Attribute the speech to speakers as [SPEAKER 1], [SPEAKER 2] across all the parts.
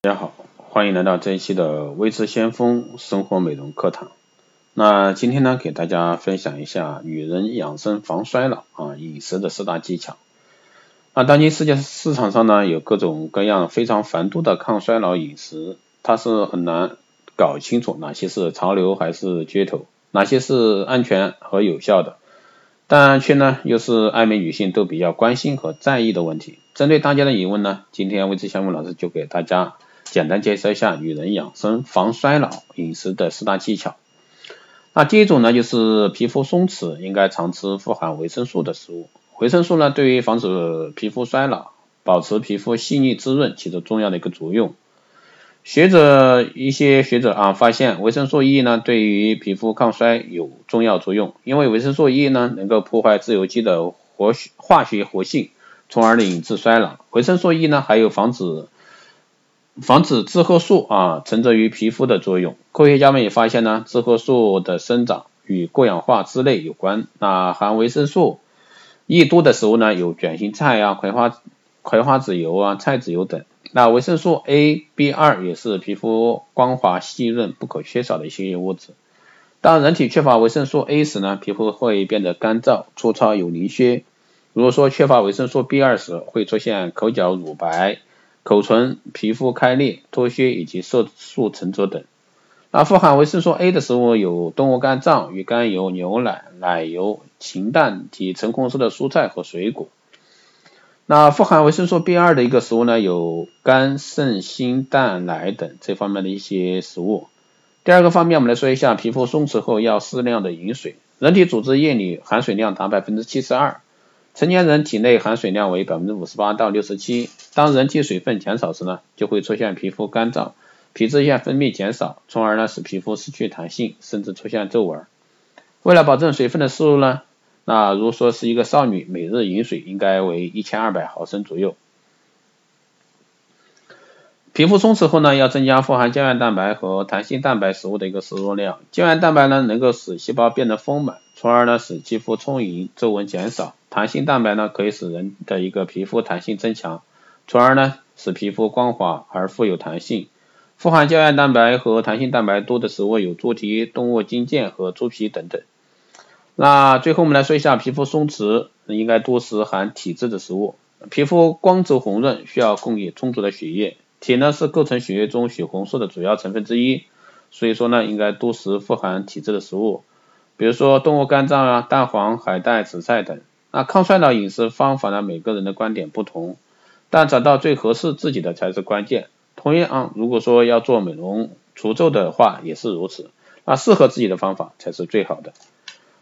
[SPEAKER 1] 大家好，欢迎来到这一期的微知先锋生活美容课堂。那今天呢，给大家分享一下女人养生防衰老啊饮食的四大技巧。那当今世界市场上呢，有各种各样非常繁多的抗衰老饮食，它是很难搞清楚哪些是潮流还是噱头，哪些是安全和有效的，但却呢又是爱美女性都比较关心和在意的问题。针对大家的疑问呢，今天微知先锋老师就给大家。简单介绍一下女人养生防衰老饮食的四大技巧。那第一种呢，就是皮肤松弛，应该常吃富含维生素的食物。维生素呢，对于防止皮肤衰老、保持皮肤细腻滋润起着重要的一个作用。学者一些学者啊发现，维生素 E 呢，对于皮肤抗衰有重要作用，因为维生素 E 呢，能够破坏自由基的活化学活性，从而呢引致衰老。维生素 E 呢，还有防止防止致褐素啊沉着于皮肤的作用。科学家们也发现呢，致褐素的生长与过氧化脂类有关。那含维生素 E 多的食物呢，有卷心菜啊、葵花葵花籽油啊、菜籽油等。那维生素 A、B 二也是皮肤光滑细润不可缺少的一些物质。当人体缺乏维生素 A 时呢，皮肤会变得干燥、粗糙有鳞屑。如果说缺乏维生素 B 二时，会出现口角乳白。口唇、皮肤开裂、脱屑以及色素沉着等。那富含维生素 A 的食物有动物肝脏、鱼肝油、牛奶、奶油、禽蛋及橙红色的蔬菜和水果。那富含维生素 B 二的一个食物呢，有肝、肾、心、蛋、奶等这方面的一些食物。第二个方面，我们来说一下皮肤松弛后要适量的饮水。人体组织液里含水量达百分之七十二。成年人体内含水量为百分之五十八到六十七，当人体水分减少时呢，就会出现皮肤干燥、皮脂腺分泌减少，从而呢使皮肤失去弹性，甚至出现皱纹。为了保证水分的摄入呢，那如说是一个少女，每日饮水应该为一千二百毫升左右。皮肤松弛后呢，要增加富含胶原蛋白和弹性蛋白食物的一个摄入量。胶原蛋白呢，能够使细胞变得丰满，从而呢使肌肤充盈，皱纹减少。弹性蛋白呢，可以使人的一个皮肤弹性增强，从而呢使皮肤光滑而富有弹性。富含胶原蛋白和弹性蛋白多的食物有猪蹄、动物筋腱和猪皮等等。那最后我们来说一下皮肤松弛，应该多食含体质的食物。皮肤光泽红润，需要供给充足的血液。铁呢是构成血液中血红素的主要成分之一，所以说呢应该多食富含铁质的食物，比如说动物肝脏啊、蛋黄、海带、紫菜等。那抗衰老饮食方法呢，每个人的观点不同，但找到最合适自己的才是关键。同样啊，如果说要做美容除皱的话也是如此，那适合自己的方法才是最好的。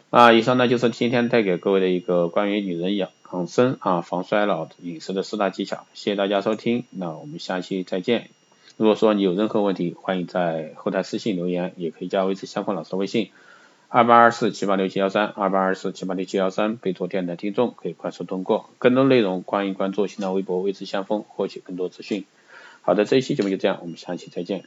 [SPEAKER 1] 那以上呢就是今天带给各位的一个关于女人养养生啊防衰老饮食的四大技巧，谢谢大家收听，那我们下期再见。如果说你有任何问题，欢迎在后台私信留言，也可以加微信相关老师的微信二八二四七八六七幺三二八二四七八六七幺三，备注电台听众可以快速通过。更多内容欢迎关注新浪微博微知相锋获取更多资讯。好的，这一期节目就这样，我们下期再见。